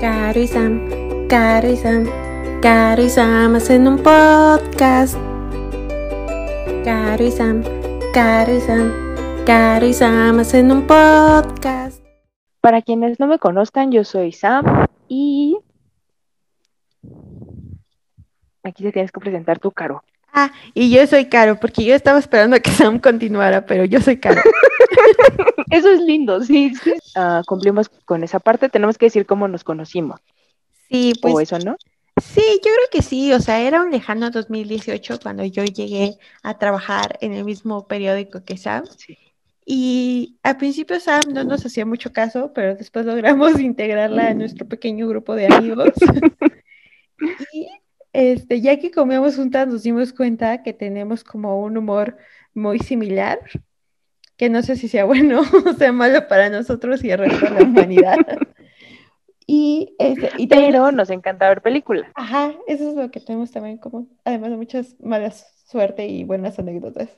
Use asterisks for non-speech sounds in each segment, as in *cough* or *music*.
Caro y Sam, Caro y Sam, Caro y Sam hacen un podcast. Caro y Sam, Caro y Sam, Caro y Sam hacen un podcast. Para quienes no me conozcan, yo soy Sam y aquí te tienes que presentar tú, Caro. Ah, y yo soy Caro, porque yo estaba esperando a que Sam continuara, pero yo soy Caro. *laughs* Eso es lindo, sí. sí. Ah, cumplimos con esa parte. Tenemos que decir cómo nos conocimos. Sí, pues. o eso, ¿no? Sí, yo creo que sí, o sea, era un lejano 2018 cuando yo llegué a trabajar en el mismo periódico que Sam. Sí. Y al principio Sam no nos hacía mucho caso, pero después logramos *laughs* integrarla a nuestro pequeño grupo de amigos. *laughs* y este, ya que comíamos juntas nos dimos cuenta que tenemos como un humor muy similar, que no sé si sea bueno *laughs* o sea malo para nosotros y el resto de la humanidad. *laughs* Y, este, y también- Pero nos encanta ver películas. Ajá, eso es lo que tenemos también en común, además de muchas malas suerte y buenas anécdotas.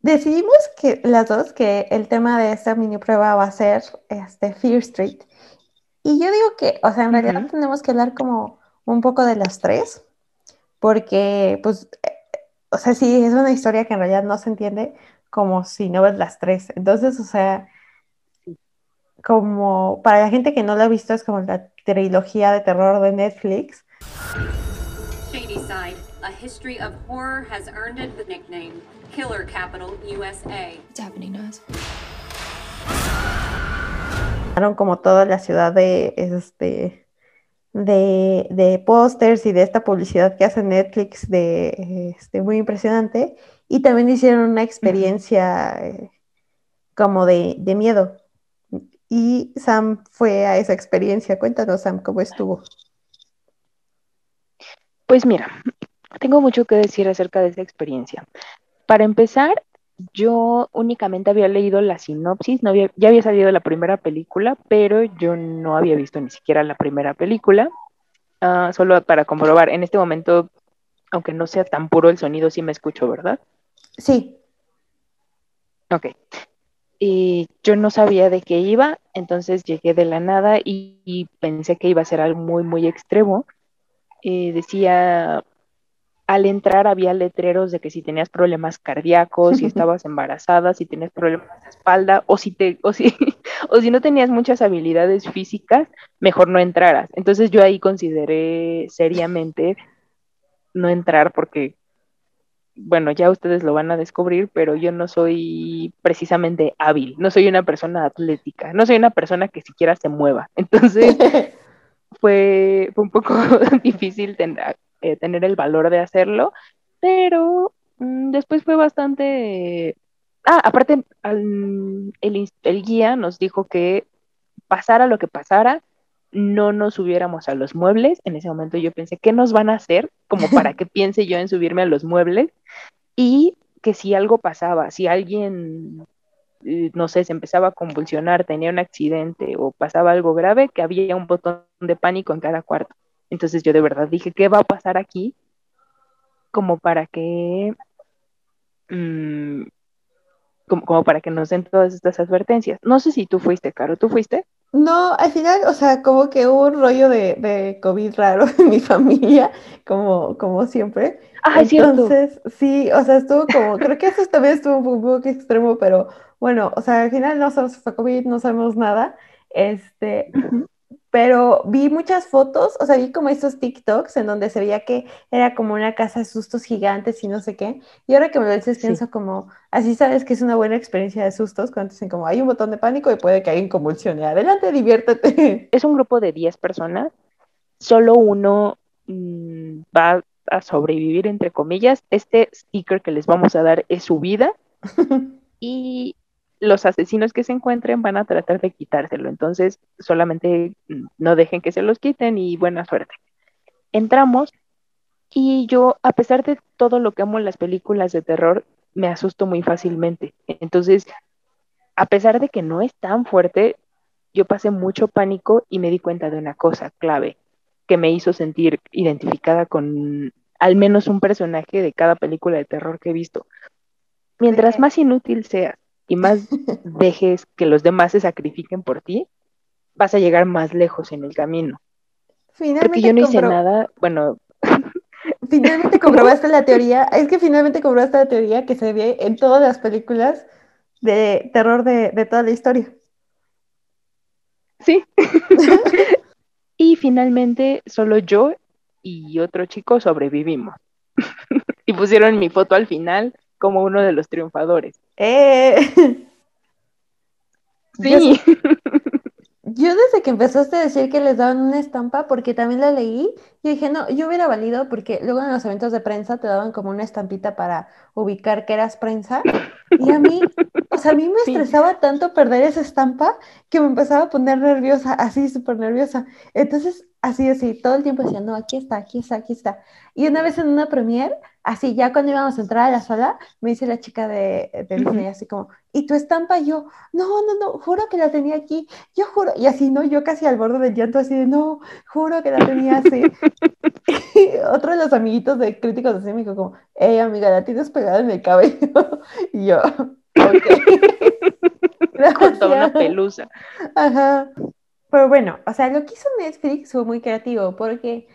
Decidimos que las dos que el tema de esta mini prueba va a ser este Fear Street. Y yo digo que, o sea, en realidad Ujú. tenemos que hablar como un poco de las tres, porque, pues, eh, o sea, sí, es una historia que en realidad no se entiende como si no ves las tres. Entonces, o sea, como para la gente que no lo ha visto, es como la trilogía de terror de Netflix. Shadyside, a history of horror has earned it the nickname Killer Capital USA. What's happening to us? como toda la ciudad de este de, de pósters y de esta publicidad que hace Netflix de este muy impresionante y también hicieron una experiencia eh, como de, de miedo y Sam fue a esa experiencia cuéntanos Sam cómo estuvo Pues mira, tengo mucho que decir acerca de esa experiencia. Para empezar, yo únicamente había leído la sinopsis, no había, ya había salido la primera película, pero yo no había visto ni siquiera la primera película. Ah, solo para comprobar, en este momento, aunque no sea tan puro el sonido, sí me escucho, ¿verdad? Sí Ok. Y yo no sabía de qué iba, entonces llegué de la nada y, y pensé que iba a ser algo muy, muy extremo. Eh, decía, al entrar había letreros de que si tenías problemas cardíacos, si *laughs* estabas embarazada, si tenías problemas de espalda, o si te, o si, *laughs* o si no tenías muchas habilidades físicas, mejor no entraras. Entonces yo ahí consideré seriamente no entrar porque bueno, ya ustedes lo van a descubrir, pero yo no soy precisamente hábil, no soy una persona atlética, no soy una persona que siquiera se mueva. *laughs* Entonces *laughs* fue, fue un poco *laughs* difícil ten- eh, tener el valor de hacerlo, pero mm, después fue bastante... Ah, aparte, al- el, el guía nos dijo que pasara lo que pasara, no nos subiéramos a los muebles. En ese momento yo pensé, ¿qué nos van a hacer? Como *laughs* para que piense yo en subirme a los muebles. Y que si algo pasaba, si alguien, eh, no sé, se empezaba a convulsionar, tenía un accidente o pasaba algo grave, que había un botón de pánico en cada cuarto. Entonces yo de verdad dije, ¿qué va a pasar aquí? Como para que... mm, como, como para que nos den todas estas advertencias. No sé si tú fuiste, Caro, ¿tú fuiste? No, al final, o sea, como que hubo un rollo de, de COVID raro *laughs* en mi familia, como, como siempre. Ah, cierto. Entonces, sí, o sea, estuvo como, creo que eso también estuvo un poco extremo, pero bueno, o sea, al final no sabemos si fue COVID, no sabemos nada. Este, pero vi muchas fotos, o sea, vi como estos TikToks en donde se veía que era como una casa de sustos gigantes y no sé qué. Y ahora que me lo dices, Sí. pienso como, así sabes que es una buena experiencia de sustos cuando dicen como hay un botón de pánico y puede que alguien convulsione. Adelante, diviértete. es un grupo de 10 personas, solo uno mm, va a sobrevivir, entre comillas. Este sticker que les vamos a dar es su vida *laughs* y los asesinos que se encuentren van a tratar de quitárselo. Entonces, solamente mm, no dejen que se los quiten y buena suerte. Entramos y yo, a pesar de todo lo que amo en las películas de terror, me asusto muy fácilmente. Entonces, a pesar de que no es tan fuerte, yo pasé mucho pánico y me di cuenta de una cosa clave que me hizo sentir identificada con al menos un personaje de cada película de terror que he visto. Mientras más inútil seas y más dejes que los demás se sacrifiquen por ti, vas a llegar más lejos en el camino. Finalmente Porque yo no hice nada, bueno, *laughs* Finalmente comprobaste la teoría, es que finalmente comprobaste la teoría que se ve en todas las películas de terror de, de toda la historia. sí. *laughs* *laughs* y finalmente solo yo y otro chico sobrevivimos. y pusieron mi foto al final como uno de los triunfadores. Eh, Sí, Yo desde que empezaste a decir que les daban una estampa, porque también la leí, yo dije, no, yo hubiera valido porque luego en los eventos de prensa te daban como una estampita para ubicar que eras prensa. Y a mí, o sea, a mí me Sí. estresaba tanto perder esa estampa que me empezaba a poner nerviosa, así súper nerviosa. Entonces, así, así, todo el tiempo decía, no, aquí está, aquí está, aquí está. Y una vez en una premiere, así, ya cuando íbamos a entrar a la sala, me dice la chica de, de Disney, así como, ¿y tu estampa? Y yo, no, no, no, juro que la tenía aquí, yo juro. Y así, ¿no? Yo casi al borde del llanto, así de, no, juro que la tenía así. Y *laughs* otro de los amiguitos de críticos de cine me dijo como, hey, amiga, la tienes pegada en el cabello. *laughs* Y yo, ok. *laughs* con toda una pelusa. Ajá. Pero bueno, o sea, lo que hizo Netflix fue muy creativo porque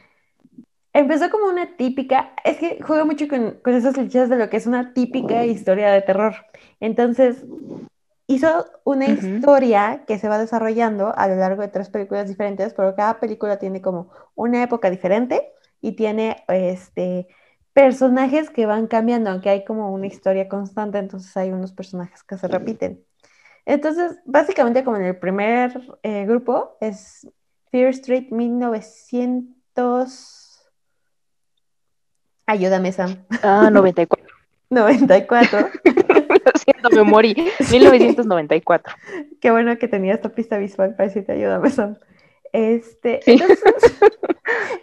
empezó como una típica, es que juega mucho con, con esos clichés de lo que es una típica historia de terror. Entonces, hizo una historia que se va desarrollando a lo largo de tres películas diferentes, pero cada película tiene como una época diferente y tiene este personajes que van cambiando, aunque hay como una historia constante, entonces hay unos personajes que se repiten. Entonces, básicamente como en el primer eh, grupo es Fear Street 1900... Ayúdame, Sam. Ah, 94. 94. *laughs* *laughs* Lo siento, me morí. *laughs* 1994. Qué bueno que tenía esta pista visual para decirte ayúdame, Sam. Este, Sí. entonces,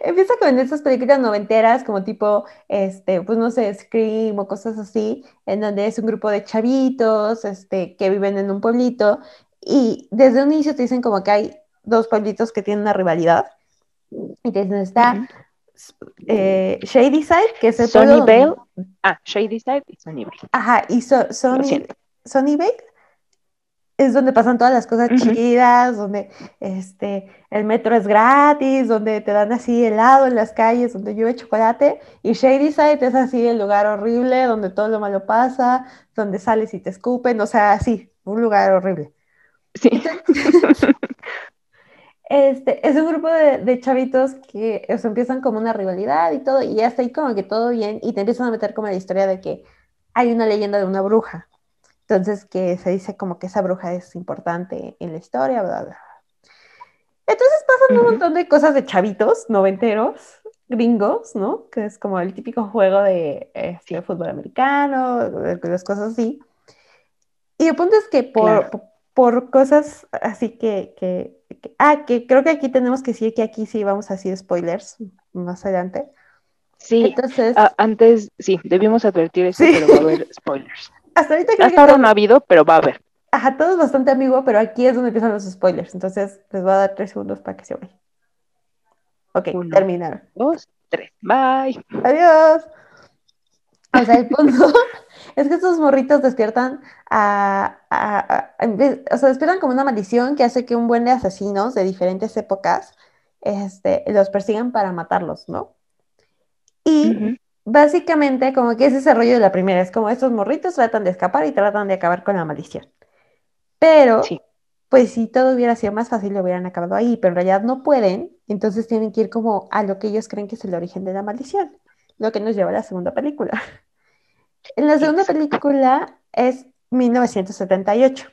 empieza con esas películas noventeras como tipo, este, pues no sé, Scream o cosas así, en donde es un grupo de chavitos, este, que viven en un pueblito y desde un inicio te dicen como que hay dos pueblitos que tienen una rivalidad y te dicen está eh, Shady Side, que es el pueblo donde- Vale. Ah, Shady Side y Sunny Vale. Ajá, y so, Sony. Sunnyvale es donde pasan todas las cosas Ujú. chidas, donde este, el metro es gratis, donde te dan así helado en las calles, donde llueve chocolate. Y Shady Side es así el lugar horrible, donde todo lo malo pasa, donde sales y te escupen, o sea, así, un lugar horrible. Sí. *laughs* *laughs* Este, es un grupo de, de chavitos que o sea, empiezan como una rivalidad y todo, y ya está ahí como que todo bien, y te empiezan a meter como la historia de que hay una leyenda de una bruja. Entonces, que se dice como que esa bruja es importante en la historia, bla, bla. Entonces pasan un montón de cosas de chavitos, noventeros, gringos, ¿no? Que es como el típico juego de este, fútbol americano, de- de las cosas así. Y el punto es que por, Claro. por, cosas así que, que- Ah, que creo que aquí tenemos que decir que aquí sí vamos a decir spoilers más adelante. Sí. Entonces, Ah, antes, sí, debimos advertir eso, Sí. pero va a haber spoilers. *laughs* hasta ahorita creo que ahora todo, no ha habido, pero va a haber. ajá, todo es bastante ambiguo, pero aquí es donde empiezan los spoilers. Entonces, les voy a dar tres segundos para que se vayan. Ok, Uno. terminaron. Dos, tres. Bye. Adiós. O sea, el punto *laughs* es que estos morritos despiertan a, o sea, despiertan como una maldición que hace que un buen de asesinos de diferentes épocas este, los persigan para matarlos, ¿no? Y básicamente como que ese es el rollo de la primera, es como estos morritos tratan de escapar y tratan de acabar con la maldición. Pero, Sí. pues si todo hubiera sido más fácil, lo hubieran acabado ahí, pero en realidad no pueden, entonces tienen que ir como a lo que ellos creen que es el origen de la maldición, lo que nos lleva a la segunda película. *laughs* En la segunda película es 1978.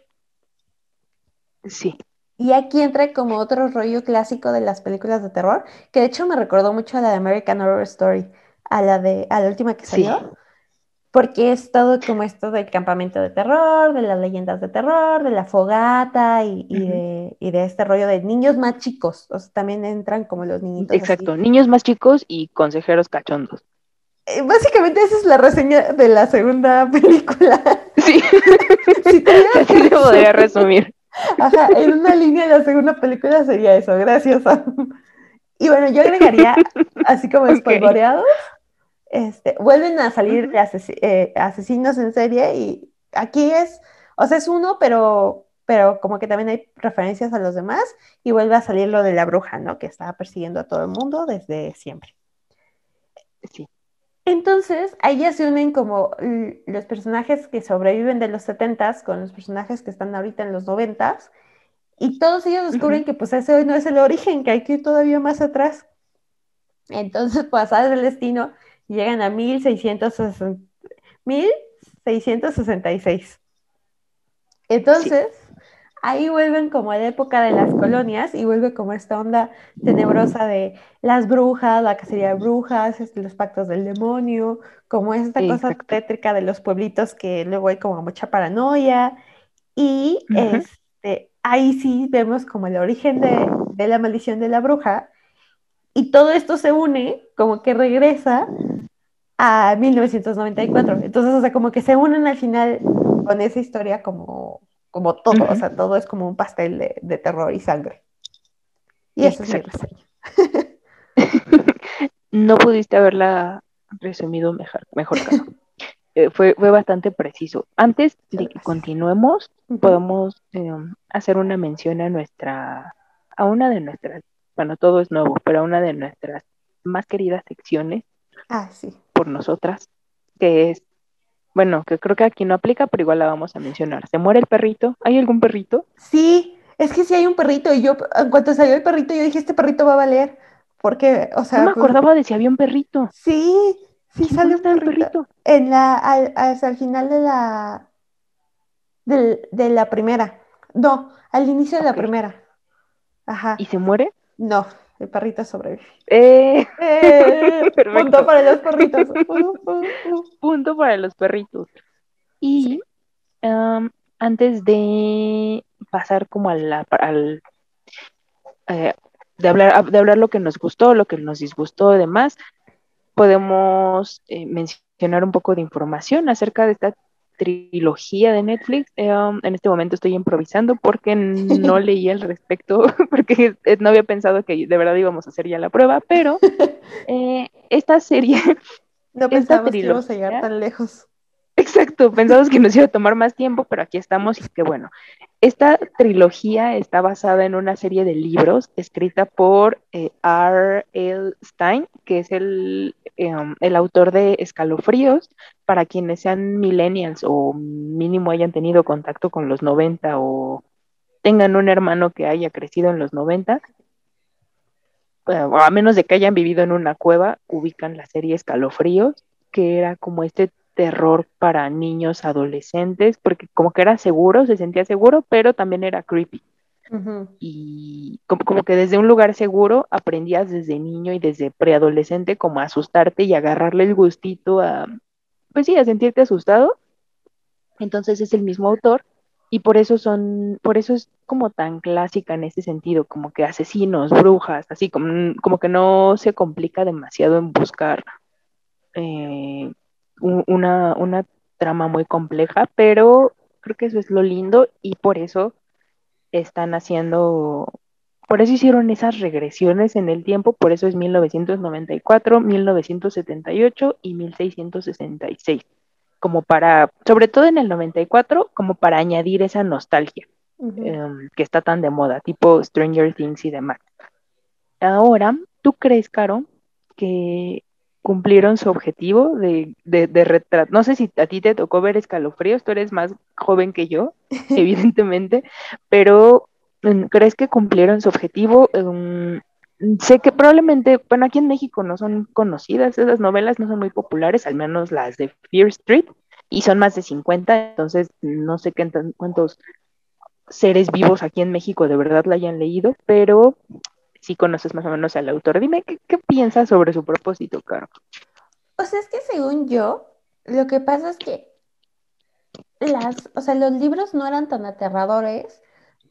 Sí. Y aquí entra como otro rollo clásico de las películas de terror, que de hecho me recordó mucho a la de American Horror Story, a la de a la última que Sí. salió, porque es todo como esto del campamento de terror, de las leyendas de terror, de la fogata y, de, y de este rollo de niños más chicos, o sea, también entran como los niñitos así. Exacto. Niños más chicos y consejeros cachondos. Eh, Básicamente esa es la reseña de la segunda *laughs* película. Sí. Si *laughs* Así se podría resumir-. Ajá, en una línea de la segunda película sería eso, gracias. *laughs* Y bueno, yo agregaría, así como espolvoreados, este, vuelven a salir eh, asesinos en serie y aquí es, o sea, es uno, pero pero como que también hay referencias a los demás y vuelve a salir lo de la bruja, ¿no? Que estaba persiguiendo a todo el mundo desde siempre. Entonces, ahí ya se unen como los personajes que sobreviven de los 70s con los personajes que están ahorita en los 90s y todos ellos descubren que pues ese no es el origen, que hay que ir todavía más atrás. Entonces, *laughs* pues, el destino, llegan a 1660, 1666. Entonces, ahí vuelven como a la época de las colonias y vuelve como esta onda tenebrosa de las brujas, la cacería de brujas, este, los pactos del demonio, como esta cosa tétrica de los pueblitos que luego hay como mucha paranoia. Y este, ahí sí vemos como el origen de, de la maldición de la bruja. Y todo esto se une, como que regresa a 1994. Entonces, o sea, como que se unen al final con esa historia como, como todo, o sea, todo es como un pastel de, terror y sangre. Y eso es mi reseña. *laughs* no pudiste haberla resumido mejor, mejor eh, fue, fue bastante preciso. Antes de que continuemos, podemos em, hacer una mención a nuestra, a una de nuestras, bueno, todo es nuevo, pero a una de nuestras más queridas secciones ah, sí. por nosotras, que es bueno, que creo que aquí no aplica, pero igual la vamos a mencionar. ¿Se muere el perrito? ¿Hay algún perrito? Sí, es que sí hay un perrito y yo, en cuanto salió el perrito, yo dije, este perrito va a valer. Porque, o sea... No me pues acordaba de si había un perrito. Sí, sí sale un perrito. En la, al, hasta el final de la... De, la primera. No, al inicio de la primera. Ajá. ¿Y se muere? No, el perrito sobrevive. Eh, *laughs* eh *laughs* punto para los perritos. *laughs* punto para los perritos. Y antes de pasar como a la, al, eh, de, hablar, de hablar lo que nos gustó, lo que nos disgustó y demás, podemos eh, mencionar un poco de información acerca de esta trilogía de Netflix. Um, en este momento estoy improvisando porque no *laughs* leí al respecto, *laughs* porque no había pensado que de verdad íbamos a hacer ya la prueba, pero *laughs* eh, esta serie... No pensamos que íbamos a llegar tan lejos. Exacto, pensamos que nos iba a tomar más tiempo, pero aquí estamos y que bueno. Esta trilogía está basada en una serie de libros escrita por eh, R. L. Stein, que es el, em, el autor de Escalofríos, para quienes sean millennials o mínimo hayan tenido contacto con los 90 o tengan un hermano que haya crecido en los 90, o a menos de que hayan vivido en una cueva, ubican la serie Escalofríos, que era como este terror para niños adolescentes, porque como que era seguro, se sentía seguro, pero también era creepy. Y como, que desde un lugar seguro aprendías desde niño y desde preadolescente como asustarte y agarrarle el gustito a, pues sí, a sentirte asustado. Entonces es el mismo autor y por eso son, por eso es como tan clásica en ese sentido, como que asesinos, brujas, así como, como que no se complica demasiado en buscar eh, una, una trama muy compleja, pero creo que eso es lo lindo y por eso están haciendo, por eso hicieron esas regresiones en el tiempo, por eso es 1994, 1978 y 1666, como para, sobre todo en el 94, como para añadir esa nostalgia em, que está tan de moda, tipo Stranger Things y demás. Ahora, ¿tú crees, Caro, que cumplieron su objetivo de, de, retrato. No sé si a ti te tocó ver escalofríos, tú eres más joven que yo, *laughs* evidentemente, pero mm, ¿crees que cumplieron su objetivo? Mm, sé que probablemente, bueno, aquí en México no son conocidas esas novelas, no son muy populares, al menos las de Fear Street, y son más de 50, entonces no sé qué, cuántos seres vivos aquí en México de verdad la hayan leído, pero si conoces más o menos al autor. Dime, ¿qué, piensas sobre su propósito, Caro? O sea, es que según yo, lo que pasa es que las, o sea, los libros no eran tan aterradores,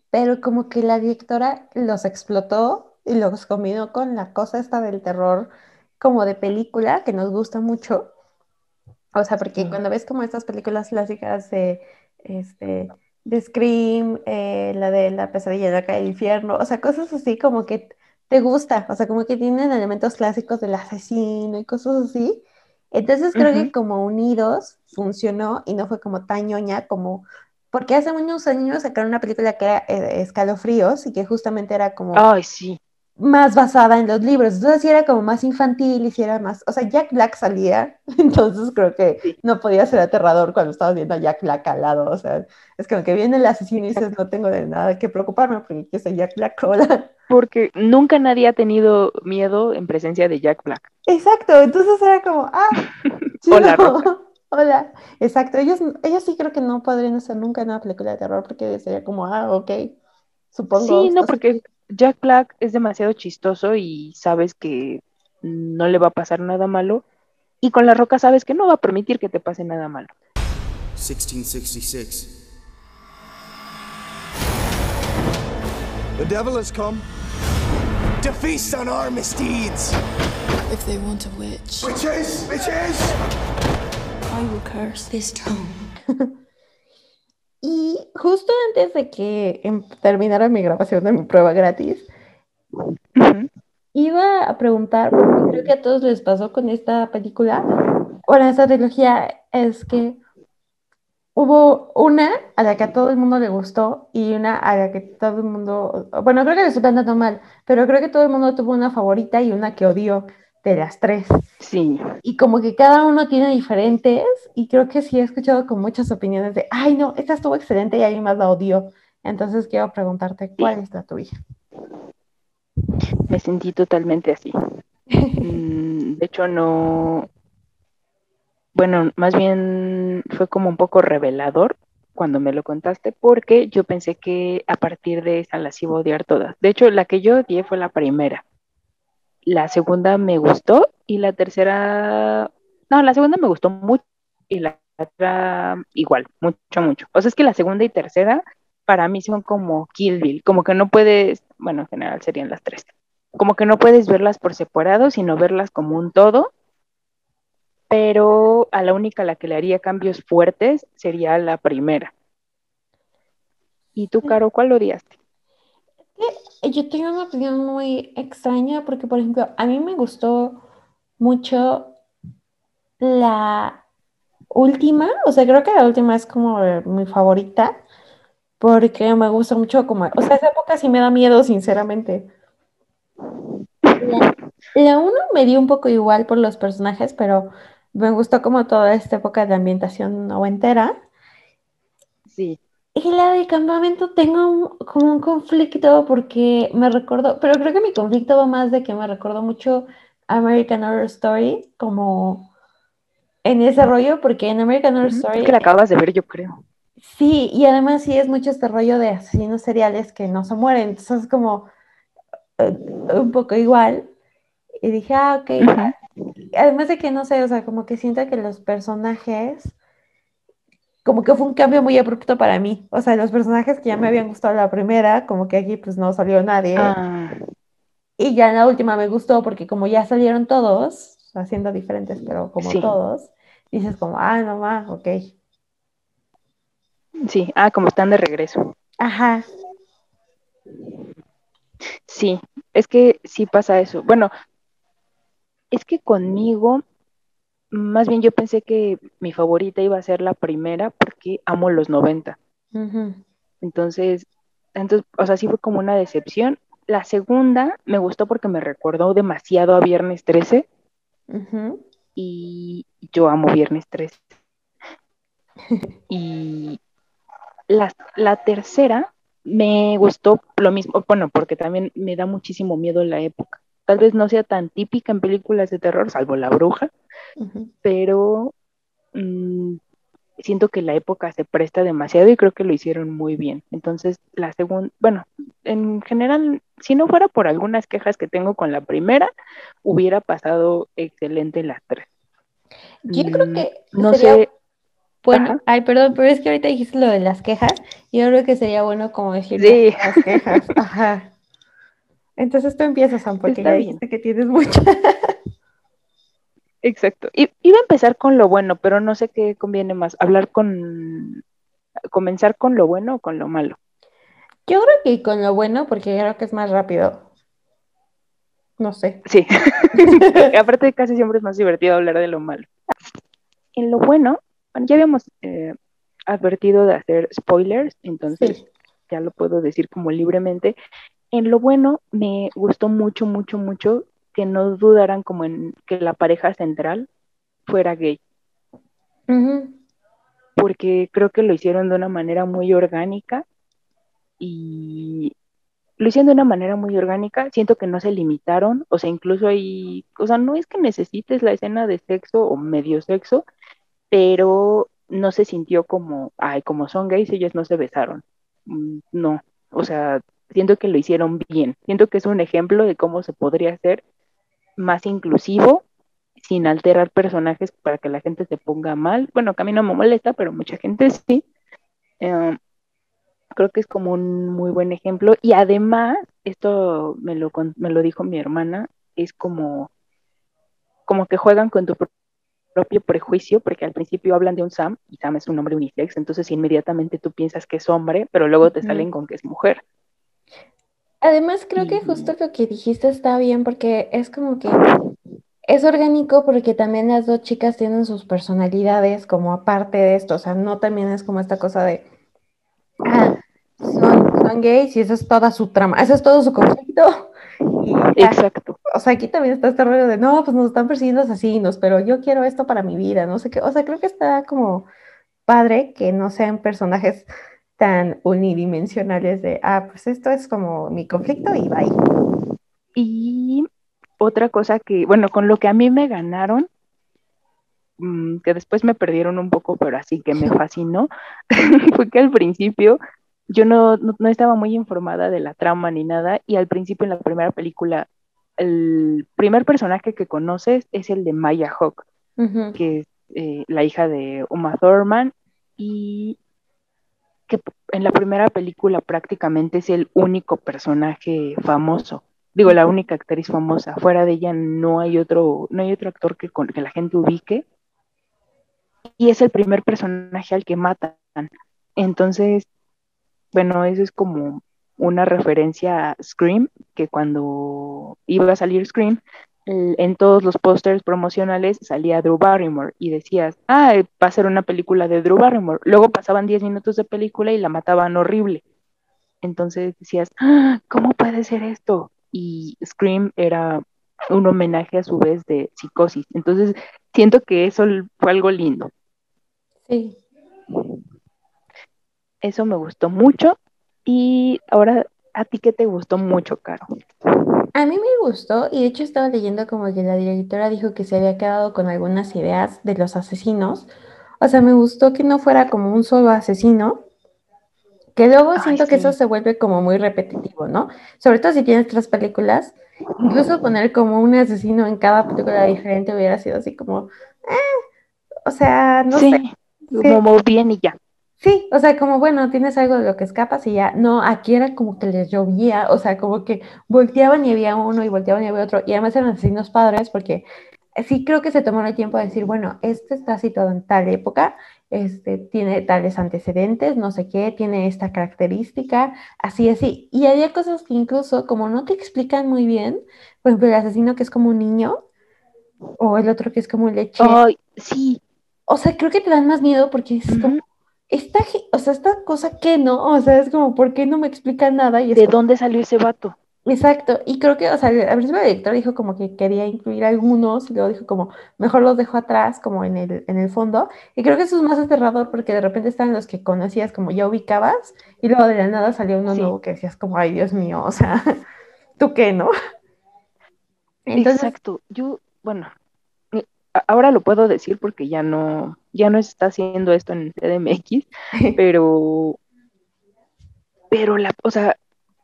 pero como que la directora los explotó y los combinó con la cosa esta del terror como de película que nos gusta mucho. O sea, porque cuando ves como estas películas clásicas de este de Scream, eh, la de la pesadilla de la calle del infierno, o sea, cosas así como que te gusta, o sea, como que tienen elementos clásicos del asesino y cosas así. Entonces creo que como unidos funcionó y no fue como tan ñoña como Porque hace unos años sacaron una película que era eh, Escalofríos y que justamente era como Ay, sí. Más basada en los libros. Entonces sí era como más infantil y sí era más. O sea, Jack Black salía, *laughs* entonces creo que Sí. no podía ser aterrador cuando estabas viendo a Jack Black al lado. O sea, es como que viene el asesino y dices, no tengo de nada que preocuparme porque yo soy Jack Black. Hola. Porque nunca nadie ha tenido miedo en presencia de Jack Black. Exacto, entonces era como, ah, *laughs* Hola. *laughs* Hola, exacto. Ellos, ellos sí creo que no podrían hacer nunca una película de terror porque sería como, ah, ok, supongo. Sí, no, porque. Jack Black es demasiado chistoso y sabes que no le va a pasar nada malo. Y con la roca sabes que no va a permitir que te pase nada malo. 1666. The devil has come to feast on our misdeeds. If they want a witch, Witches! Witches! I will curse this town. *laughs* Y justo antes de que em- terminara mi grabación de mi prueba gratis, iba a preguntar, porque creo que a todos les pasó con esta película, bueno, esta trilogía, es que hubo una a la que a todo el mundo le gustó y una a la que todo el mundo, bueno, creo que le estoy dando mal, pero creo que todo el mundo tuvo una favorita y una que odió de las tres. Sí, Y como que cada uno tiene diferentes, y creo que sí he escuchado con muchas opiniones de, ay no, esta estuvo excelente y alguien más la odió. Entonces quiero preguntarte, ¿cuál es la tuya? me sentí totalmente así. *laughs* Mm, De hecho, no. Bueno, más bien fue como un poco revelador cuando me lo contaste, porque yo pensé que a partir de esa las iba a odiar todas. De hecho, la que yo odié fue la primera. La segunda me gustó y la tercera. No, la segunda me gustó mucho y la otra igual, mucho, mucho. O sea, es que la segunda y tercera para mí son como Kill Bill, como que no puedes, bueno, en general serían las tres como que no puedes verlas por separado, sino verlas como un todo, pero a la única a la que le haría cambios fuertes sería la primera. ¿Y tú, Caro, cuál odiaste? Yo tengo una opinión muy extraña porque, por ejemplo, a mí me gustó mucho la última, o sea, creo que la última es como eh, mi favorita porque me gusta mucho como, o sea, esa época sí me da miedo, sinceramente. La, la uno me dio un poco igual por los personajes, pero me gustó como toda esta época de ambientación noventera. Sí, Y la del campamento tengo un- como un conflicto porque me recordó, pero creo que mi conflicto va más de que me recordó mucho American Horror Story, como en ese rollo, porque en American Horror Story, es que la acabas de ver, yo creo. sí, y además sí es mucho este rollo de asesinos seriales que no se mueren, entonces es como eh, un poco igual. Y dije, ah, ok. Además de que no sé, o sea, como que siento que los personajes, como que fue un cambio muy abrupto para mí. O sea, los personajes que ya me habían gustado la primera, como que aquí pues no salió nadie. Ah, Y ya en la última me gustó porque como ya salieron todos, o sea, siendo diferentes, pero como Sí. todos, dices como, ah, no más, ok. sí, ah, como están de regreso. Ajá. Sí, es que sí pasa eso. Bueno, es que conmigo, más bien yo pensé que mi favorita iba a ser la primera porque amo los 90. ujú, Entonces, entonces, o sea, sí fue como una decepción. La segunda me gustó porque me recordó demasiado a Viernes 13 ujú. y yo amo Viernes 13. *laughs* Y la, la tercera me gustó lo mismo, bueno, porque también me da muchísimo miedo la época. Tal vez no sea tan típica en películas de terror, salvo La Bruja, Pero mm, siento que la época se presta demasiado y creo que lo hicieron muy bien. Entonces, la segunda, bueno, en general, si no fuera por algunas quejas que tengo con la primera, hubiera pasado excelente las tres. Yo creo Mm, que No sería sé, bueno, Ajá. ay, perdón, pero es que ahorita dijiste lo de las quejas, y yo creo que sería bueno como decir Sí. las quejas. *laughs* Ajá. Entonces tú empiezas, Sam, porque Está ya bien. dijiste que tienes muchas. Exacto. I- iba a empezar con lo bueno, pero no sé qué conviene más, hablar con, comenzar con lo bueno o con lo malo. Yo creo que con lo bueno, porque creo que es más rápido. No sé. Sí, *laughs* *laughs* aparte casi siempre es más divertido hablar de lo malo. En lo bueno, bueno, ya habíamos eh, advertido de hacer spoilers, entonces Sí. ya lo puedo decir como libremente. En lo bueno, me gustó mucho, mucho, mucho que no dudaran como en que la pareja central fuera gay, porque creo que lo hicieron de una manera muy orgánica y lo hicieron de una manera muy orgánica. Siento que no se limitaron, o sea, incluso hay, o sea, no es que necesites la escena de sexo o medio sexo, pero no se sintió como, ay, como son gays, ellos no se besaron. Mm, No, o sea, siento que lo hicieron bien. Siento que es un ejemplo de cómo se podría hacer más inclusivo sin alterar personajes para que la gente se ponga mal. Bueno, que a mí no me molesta, pero mucha gente sí. Eh, creo que es como un muy buen ejemplo. Y además, esto me lo, me lo dijo mi hermana, es como, como que juegan con tu pro- propio prejuicio, porque al principio hablan de un Sam y Sam es un hombre unisex, entonces inmediatamente tú piensas que es hombre, pero luego te salen con que es mujer. Además, creo que justo lo que dijiste está bien porque es como que es orgánico porque también las dos chicas tienen sus personalidades como aparte de esto, o sea, no también es como esta cosa de, ah, son, son gays y esa es toda su trama, ese es todo su conflicto. Y. Exacto. O sea, aquí también está este rollo de, no, pues nos están persiguiendo asesinos, pero yo quiero esto para mi vida, no sé qué, o sea, creo que está como padre que no sean personajes tan unidimensionales de, ah, pues esto es como mi conflicto y bye. Y otra cosa que, bueno, con lo que a mí me ganaron, mm, que después me perdieron un poco, pero así que me *laughs* fascinó, *laughs* fue que al principio yo no, no, no estaba muy informada de la trama ni nada, y al principio en la primera película, el primer personaje que conoces es el de Maya Hawk, Ujú. que es eh, la hija de Uma Thurman, y que en la primera película prácticamente es el único personaje famoso. Digo, la única actriz famosa. Fuera de ella no hay otro, no hay otro actor que, con, que la gente ubique. Y es el primer personaje al que matan. Entonces, bueno, eso es como una referencia a Scream, que cuando iba a salir Scream, en todos los pósters promocionales salía Drew Barrymore y decías, ah, va a ser una película de Drew Barrymore. Luego pasaban 10 minutos de película y la mataban horrible. Entonces decías, "Ah, ¿cómo puede ser esto? Y Scream era un homenaje a su vez de psicosis. Entonces siento que eso fue algo lindo. Sí. Eso me gustó mucho. Y ahora, ¿a ti qué te gustó mucho, Caro? A mí me gustó y de hecho estaba leyendo como que la directora dijo que se había quedado con algunas ideas de los asesinos. O sea, me gustó que no fuera como un solo asesino, que luego Ay, siento que sí. eso se vuelve como muy repetitivo, ¿no? Sobre todo si tienes tres películas, incluso poner como un asesino en cada película diferente hubiera sido así como, eh, o sea, no sí, sé. Sí. como bien y ya. Sí, o sea, como bueno, tienes algo de lo que escapas y ya, no, aquí era como que les llovía, o sea, como que volteaban y había uno y volteaban y había otro, y además eran asesinos padres porque sí creo que se tomaron el tiempo de decir, bueno, este está situado en tal época, este tiene tales antecedentes, no sé qué, tiene esta característica, así, así, y había cosas que incluso como no te explican muy bien, por ejemplo, el asesino que es como un niño, o el otro que es como un lechero, Ay, sí. o sea, creo que te dan más miedo porque es como. Esta, o sea, esta cosa que no, o sea, es como, ¿por qué no me explican nada? Y ¿De como- dónde salió ese vato? exacto, y creo que, o sea, al principio el director dijo como que quería incluir algunos, y luego dijo como, mejor los dejo atrás, como en el, en el fondo, y creo que eso es más aterrador porque de repente están los que conocías, como ya ubicabas, y luego de la nada salió uno Sí. nuevo que decías como, ay, Dios mío, o sea, *laughs* ¿tú qué, no? Entonces, Exacto. Yo, bueno, eh, ahora lo puedo decir porque ya no, ya no está haciendo esto en CDMX, *laughs* pero, pero la, o sea,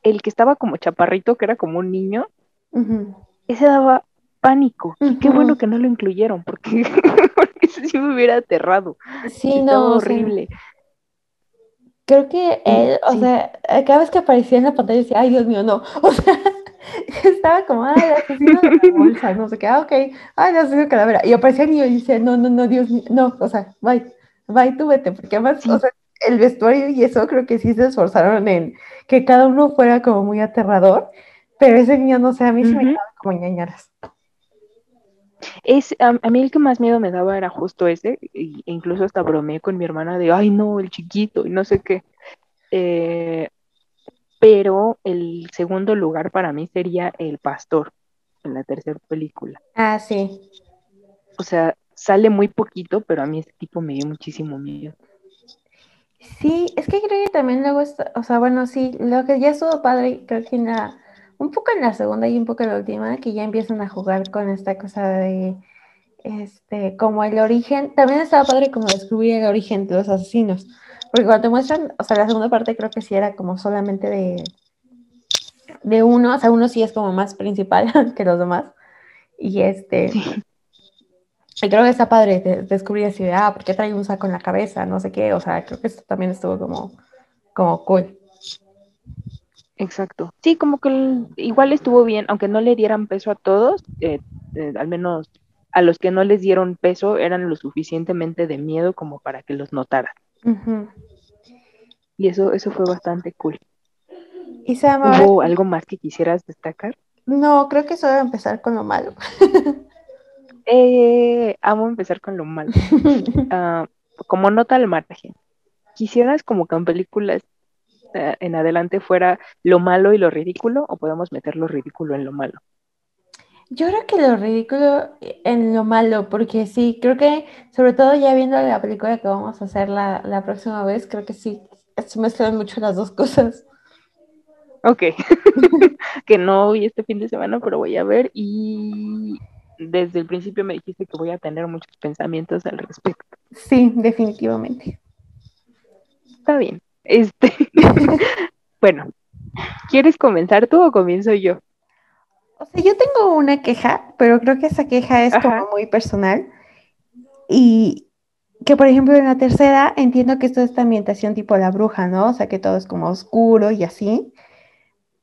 el que estaba como chaparrito, que era como un niño, ese daba pánico. Y qué bueno que no lo incluyeron, porque, *laughs* porque ese sí me hubiera aterrado. sí, Estaba no, horrible. Creo que él, o sea, cada vez que aparecía en la pantalla decía, ay, Dios mío, no. *laughs* O sea, *laughs* estaba como, ay, el asesino de la bolsa, no sé qué, ah, ok, ay, el asesino de calavera. Y aparecía el niño y dice, no, no, no, Dios mío, no, o sea, bye, bye, tú vete, porque además, Sí. o sea, el vestuario y eso creo que sí se esforzaron en que cada uno fuera como muy aterrador, pero ese niño, no sé, a mí sí me quedaba como ñañaras. Es, a, a mí el que más miedo me daba era justo ese, e incluso hasta bromeé con mi hermana de, ay no, el chiquito, y no sé qué. Eh, pero el segundo lugar para mí sería El Pastor, en la tercera película. Ah, sí. O sea, sale muy poquito, pero a mí ese tipo me dio muchísimo miedo. Sí, es que creo que también luego, está- o sea, bueno, sí, lo que ya estuvo padre, creo que en la, un poco en la segunda y un poco en la última, que ya empiezan a jugar con esta cosa de, este, como el origen, también estaba padre como descubrir el origen de los asesinos, porque cuando te muestran, o sea, la segunda parte creo que sí era como solamente de, de uno, o sea, uno sí es como más principal *laughs* que los demás, y este, y creo que está padre de- descubrir así de, ah, ¿por qué trae un saco en la cabeza? No sé qué, o sea, creo que esto también estuvo como, como cool. Exacto. Sí, como que el- igual estuvo bien, aunque no le dieran peso a todos, eh, eh, al menos a los que no les dieron peso eran lo suficientemente de miedo como para que los notaran. Y eso, eso fue bastante cool. Y Sam, ahora- ¿Hubo algo más que quisieras destacar? no, creo que solo empezar con lo malo. *laughs* Eh, amo empezar con lo malo. *laughs* Ah, como nota al margen, ¿quisieras como que en películas eh, en adelante fuera lo malo y lo ridículo o podemos meter lo ridículo en lo malo? Yo creo que lo ridículo en lo malo, porque sí, creo que sobre todo ya viendo la película que vamos a hacer la, la próxima vez, creo que sí, se mezclan mucho las dos cosas. Ok, *laughs* que no vi este fin de semana, pero voy a ver y desde el principio me dijiste que voy a tener muchos pensamientos al respecto. Sí, definitivamente. Está bien. Este, *laughs* bueno, ¿quieres comenzar tú o comienzo yo? O sea, yo tengo una queja, pero creo que esa queja es Ajá. como muy personal. Y que, por ejemplo, en la tercera entiendo que esto es esta ambientación tipo la bruja, ¿no? O sea, que todo es como oscuro y así.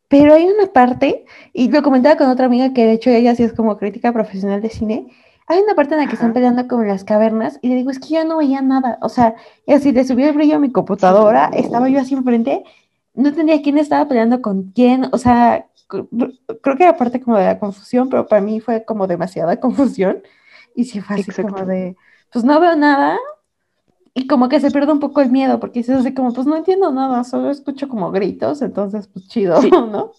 Pero hay una parte, y lo comentaba con otra amiga que de hecho ella sí es como crítica profesional de cine. Hay una parte en la que están Ajá. peleando como en las cavernas y le digo, es que yo no veía nada. O sea, y así le subí el brillo a mi computadora, estaba yo así enfrente, no entendía quién estaba peleando con quién. O sea, creo que era parte como de la confusión, pero para mí fue como demasiada *laughs* confusión. Y sí fue así como de, pues no veo nada. Y como que se pierde un poco el miedo, porque dices así como, pues no entiendo nada, solo escucho como gritos, entonces pues chido, Sí. *laughs* ¿no?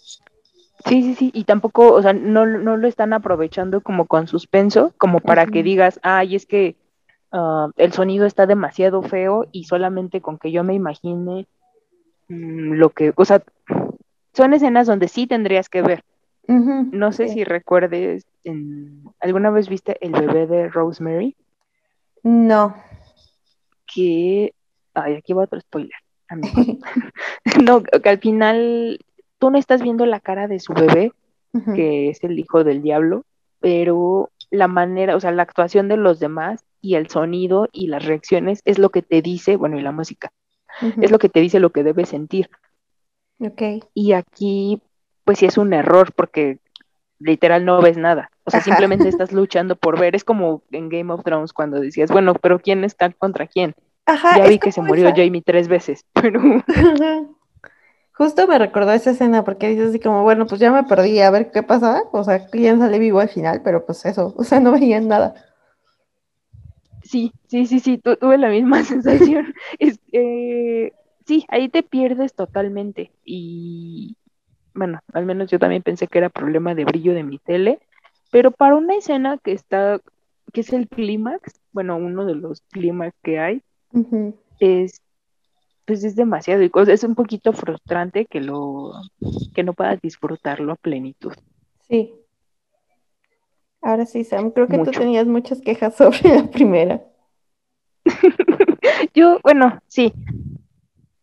Sí, sí, sí, y tampoco, o sea, no, no lo están aprovechando como con suspenso, como para que digas, ay, es que ah, el sonido está demasiado feo y solamente con que yo me imagine mm, lo que, o sea, son escenas donde sí tendrías que ver. No sé si recuerdes, en- ¿alguna vez viste El bebé de Rosemary? No. Que, ay, aquí va otro spoiler. *laughs* *laughs* No, que al final tú no estás viendo la cara de su bebé, que es el hijo del diablo, pero la manera, o sea, la actuación de los demás y el sonido y las reacciones es lo que te dice, bueno, y la música, es lo que te dice lo que debes sentir. Ok. Y aquí, pues sí es un error porque literal no ves nada. O sea, Ajá. simplemente *laughs* estás luchando por ver. Es como en Game of Thrones cuando decías, bueno, pero ¿quién está contra quién? Ajá, ya vi que se murió esa- Jamie tres veces, *laughs* pero Ajá. *laughs* Justo me recordó esa escena porque dices así como, bueno, pues ya me perdí, a ver qué pasaba. O sea, quién sale vivo al final, pero pues eso, o sea, no veían nada. Sí, sí, sí, sí, tu- tuve la misma sensación. Es, eh, sí, ahí te pierdes totalmente. Y bueno, al menos yo también pensé que era problema de brillo de mi tele, pero para una escena que está, que es el clímax, bueno, uno de los clímax que hay, es, pues es demasiado, y es un poquito frustrante que lo, que no puedas disfrutarlo a plenitud. Sí. Ahora sí, Sam, creo que tú tenías muchas quejas *laughs* sobre la primera. *laughs* Yo, bueno, sí.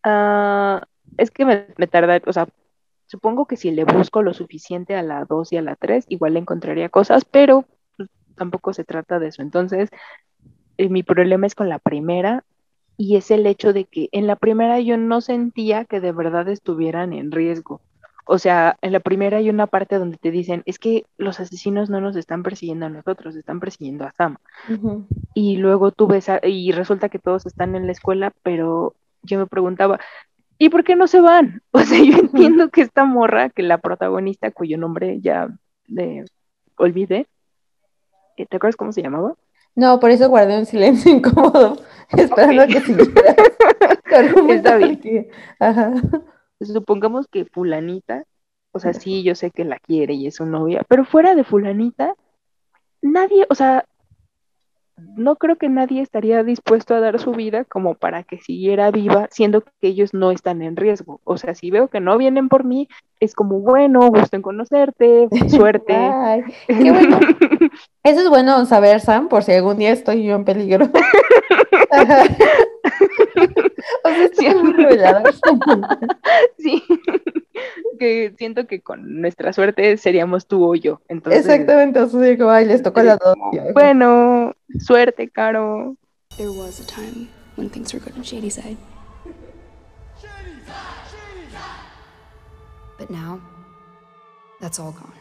Ah, es que me, me tarda, o sea, supongo que si le busco lo suficiente a la 2 y a la 3, igual le encontraría cosas, pero pues, tampoco se trata de eso. Entonces, eh, mi problema es con la primera y es el hecho de que en la primera yo no sentía que de verdad estuvieran en riesgo. O sea, en la primera hay una parte donde te dicen, es que los asesinos no nos están persiguiendo a nosotros, están persiguiendo a Sam y luego tú ves a- y resulta que todos están en la escuela, pero yo me preguntaba, ¿y por qué no se van? *laughs* O sea, yo entiendo que esta morra, que la protagonista, cuyo nombre ya eh, olvidé, Eh, ¿Te acuerdas cómo se llamaba? No, por eso guardé un silencio *laughs* incómodo, esperando Ok. que *laughs* argumento, Está bien. Ajá. Supongamos que fulanita, o sea, sí, yo sé que la quiere y es su novia, pero fuera de fulanita, nadie, o sea, no creo que nadie estaría dispuesto a dar su vida como para que siguiera viva, siendo que ellos no están en riesgo. O sea, si veo que no vienen por mí, es como, bueno, gusto en conocerte, *laughs* suerte. Ay, qué bueno. *laughs* Eso es bueno saber, Sam, por si algún día estoy yo en peligro. *laughs* *laughs* *laughs* Sí, que siento que con nuestra suerte seríamos tú o yo. Entonces, Exactamente, o sea, como, ay, les tocó la dos. bueno, suerte, Caro. There was a time when things were good on Shady's side. But now, that's all gone.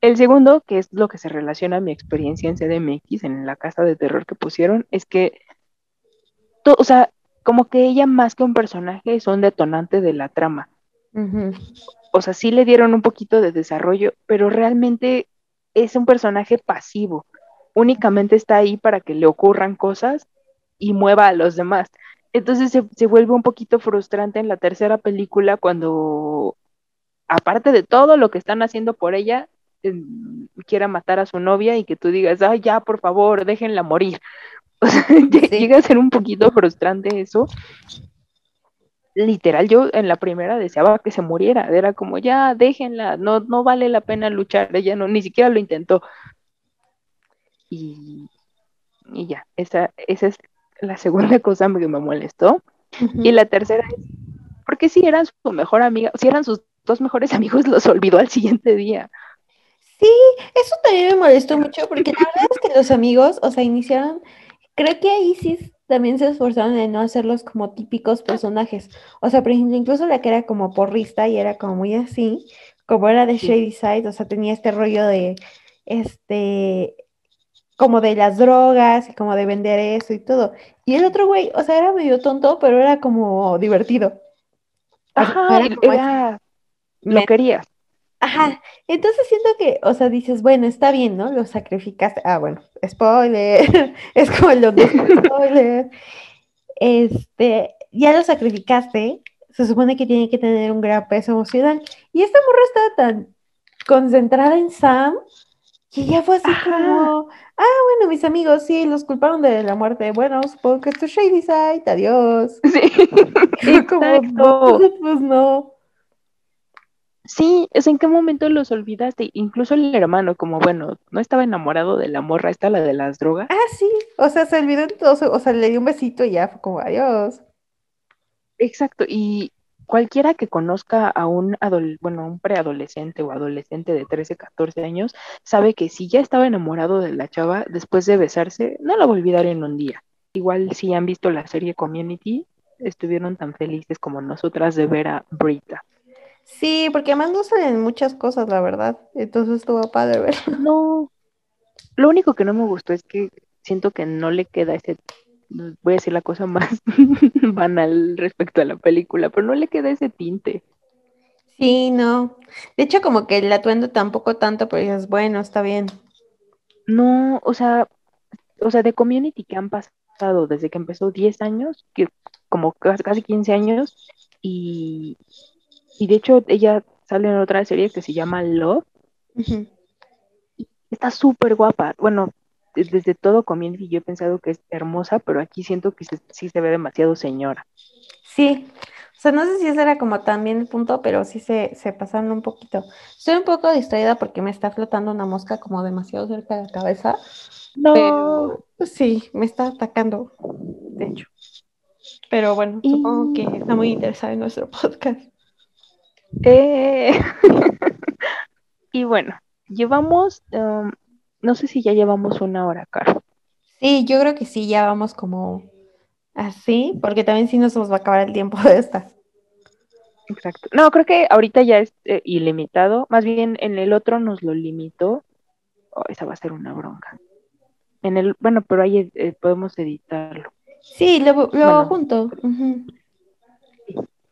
El segundo, que es lo que se relaciona a mi experiencia en CDMX, en la casa de terror que pusieron, es que, to- o sea, como que ella más que un personaje es un detonante de la trama. O sea, sí le dieron un poquito de desarrollo, pero realmente es un personaje pasivo. Únicamente está ahí para que le ocurran cosas y mueva a los demás. Entonces se, se vuelve un poquito frustrante en la tercera película cuando, aparte de todo lo que están haciendo por ella, quiera matar a su novia y que tú digas, ay, ya, por favor, déjenla morir. O sea, *laughs* Sí. llega a ser un poquito frustrante eso. Literal, yo en la primera deseaba que se muriera, era como, ya, déjenla, no, no vale la pena luchar, ella no, ni siquiera lo intentó. Y, y ya, esa, esa es la segunda *laughs* cosa que me molestó. Ujú. Y la tercera es, porque si eran su mejor amiga, si eran sus dos mejores *laughs* amigos, los olvidó al siguiente día. Sí, eso también me molestó mucho porque la verdad es que los amigos, o sea, iniciaron, creo que ahí sí también se esforzaron en no hacerlos como típicos personajes. O sea, por ejemplo, incluso la que era como porrista y era como muy así, como era de. Shady Side, o sea, tenía este rollo de, este, como de las drogas y como de vender eso y todo. Y el otro güey, o sea, era medio tonto, pero era como divertido. Ajá, era como era, lo querías. Ajá, entonces siento que, o sea, dices, bueno, está bien, ¿no? Lo sacrificaste. Ah, bueno, spoiler, *laughs* es como el donde spoiler. Este, ya lo sacrificaste, se supone que tiene que tener un gran peso emocional. Y esta morra estaba tan concentrada en Sam que ya fue así Ajá. como, ah, bueno, mis amigos, sí, los culparon de la muerte. Bueno, supongo que esto es Shady Side, adiós. Sí, Y como, pues no. Sí, es en qué momento los olvidaste. Incluso el hermano, como bueno, no estaba enamorado de la morra, esta la de las drogas. Ah, sí, o sea, se olvidó entonces, o sea, le dio un besito y ya fue como adiós. Exacto, y cualquiera que conozca a un bueno, un preadolescente o adolescente de 13, 14 años, sabe que si ya estaba enamorado de la chava, después de besarse, no la va a olvidar en un día. Igual si han visto la serie Community, estuvieron tan felices como nosotras de ver a Brita. Sí, porque además no salen muchas cosas, la verdad. Entonces estuvo padre ver. No, lo único que no me gustó es que siento que no le queda ese, voy a decir la cosa más *laughs* banal respecto a la película, pero no le queda ese tinte. Sí, no. De hecho, como que el atuendo tampoco tanto, pero dices, bueno, está bien. No, o sea, o sea, de Community que han pasado desde que empezó 10 años, que como casi casi 15 años, y, y de hecho ella sale en otra serie que se llama Love, está súper guapa. Bueno, de- desde todo Community yo he pensado que es hermosa, pero aquí siento que se- sí se ve demasiado señora. Sí. O sea, no sé si ese era como también el punto, pero sí se, se pasaron un poquito. Estoy un poco distraída porque me está flotando una mosca como demasiado cerca de la cabeza. No, Pero sí, me está atacando, de hecho. Pero bueno, Y- supongo que está muy interesada en nuestro *laughs* podcast. Eh, *laughs* y bueno, llevamos, um, no sé si ya llevamos una hora, Caro. Sí, yo creo que sí, ya vamos como así, porque también sí nos va a acabar el tiempo de esta. Exacto. No, creo que ahorita ya es eh, ilimitado. Más bien en el otro nos lo limitó. Oh, esa va a ser una bronca. En el, bueno, pero ahí eh, podemos editarlo. Sí, lo, lo Bueno. junto. ujú.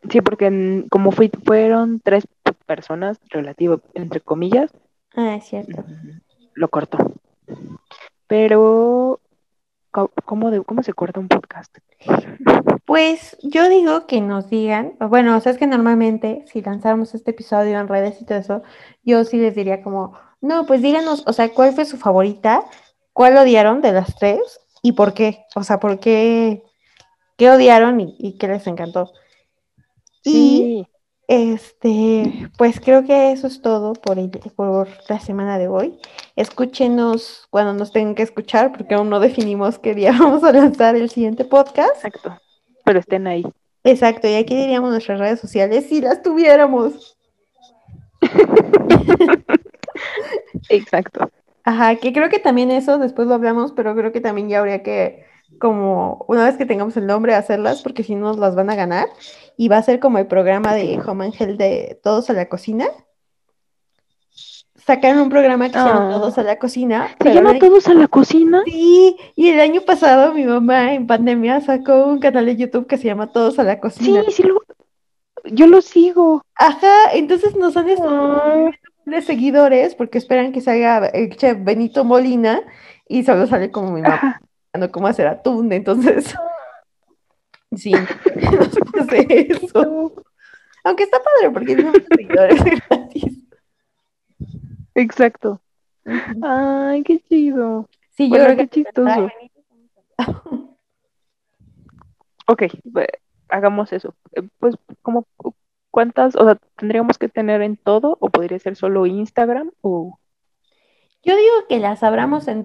Sí, porque en- como fui, fueron tres personas, relativo, entre comillas, Ah, es cierto. mm, lo cortó. Pero, ¿cómo, de- cómo se corta un podcast? Pues yo digo que nos digan, bueno, o sea, es que normalmente si lanzáramos este episodio en redes y todo eso, yo sí les diría como, no, pues díganos, o sea, ¿cuál fue su favorita? ¿Cuál odiaron de las tres? ¿Y por qué? O sea, ¿por qué? ¿Qué odiaron y, y qué les encantó? Y Sí, este, pues creo que eso es todo por, el- por la semana de hoy. Escúchenos cuando nos tengan que escuchar, porque aún no definimos qué día *laughs* vamos a lanzar el siguiente podcast. exacto. Pero estén ahí. Exacto, y aquí diríamos nuestras redes sociales si las tuviéramos. *laughs* Exacto. Ajá, que creo que también eso después lo hablamos, pero creo que también ya habría que, como una vez que tengamos el nombre, hacerlas, porque si no nos las van a ganar. Y va a ser como el programa de Home Angel de Todos a la Cocina. Sacaron un programa que se llama Ah. Todos a la Cocina. ¿Se llama Todos a la Cocina? Sí, y el año pasado mi mamá en pandemia sacó un canal de YouTube que se llama Todos a la Sí, Cocina. sí, lo, yo lo sigo. Ajá, entonces nos han estado Ah, de seguidores porque esperan que salga el chef Benito Molina y solo sale como mi mamá Ajá. No cómo hacer atún, entonces *laughs* sí, *laughs* no sé qué hacer eso. Aunque está padre porque tiene muchos seguidores *laughs* gratis. Exacto. Ay, qué chido. Sí, yo Bueno, creo qué que chistoso. Ok, hagamos eso. Eh, Pues, como cuántas, o sea, tendríamos que tener en todo o podría ser solo Instagram o yo digo que las abramos en